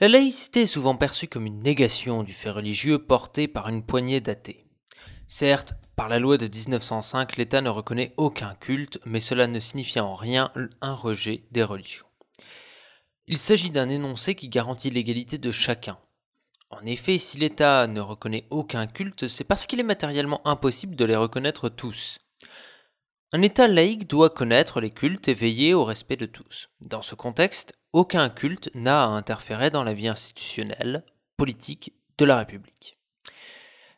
La laïcité est souvent perçue comme une négation du fait religieux porté par une poignée d'athées. Certes, par la loi de 1905, l'État ne reconnaît aucun culte, mais cela ne signifie en rien un rejet des religions. Il s'agit d'un énoncé qui garantit l'égalité de chacun. En effet, si l'État ne reconnaît aucun culte, c'est parce qu'il est matériellement impossible de les reconnaître tous. Un État laïque doit connaître les cultes et veiller au respect de tous. Dans ce contexte, aucun culte n'a à interférer dans la vie institutionnelle, politique de la République.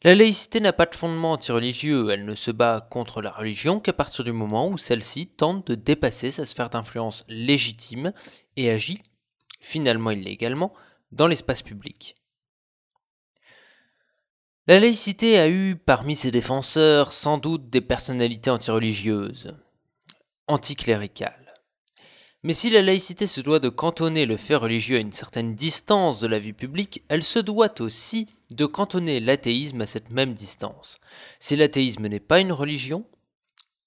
La laïcité n'a pas de fondement antireligieux, elle ne se bat contre la religion qu'à partir du moment où celle-ci tente de dépasser sa sphère d'influence légitime et agit, finalement illégalement, dans l'espace public. La laïcité a eu parmi ses défenseurs sans doute des personnalités antireligieuses, anticléricales. Mais si la laïcité se doit de cantonner le fait religieux à une certaine distance de la vie publique, elle se doit aussi de cantonner l'athéisme à cette même distance. Si l'athéisme n'est pas une religion,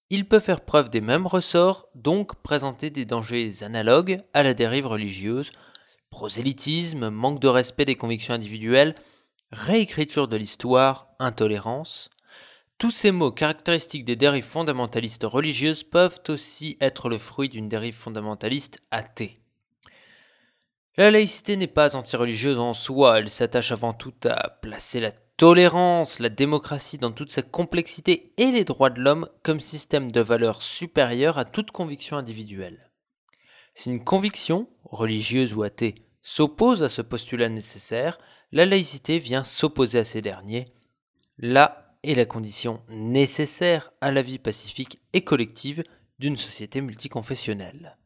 il peut faire preuve des mêmes ressorts, donc présenter des dangers analogues à la dérive religieuse, prosélytisme, manque de respect des convictions individuelles, réécriture de l'histoire, intolérance, tous ces mots caractéristiques des dérives fondamentalistes religieuses peuvent aussi être le fruit d'une dérive fondamentaliste athée. La laïcité n'est pas antireligieuse en soi, elle s'attache avant tout à placer la tolérance, la démocratie dans toute sa complexité et les droits de l'homme comme système de valeurs supérieur à toute conviction individuelle. Si une conviction, religieuse ou athée, s'oppose à ce postulat nécessaire, la laïcité vient s'opposer à ces derniers. Là est la condition nécessaire à la vie pacifique et collective d'une société multiconfessionnelle.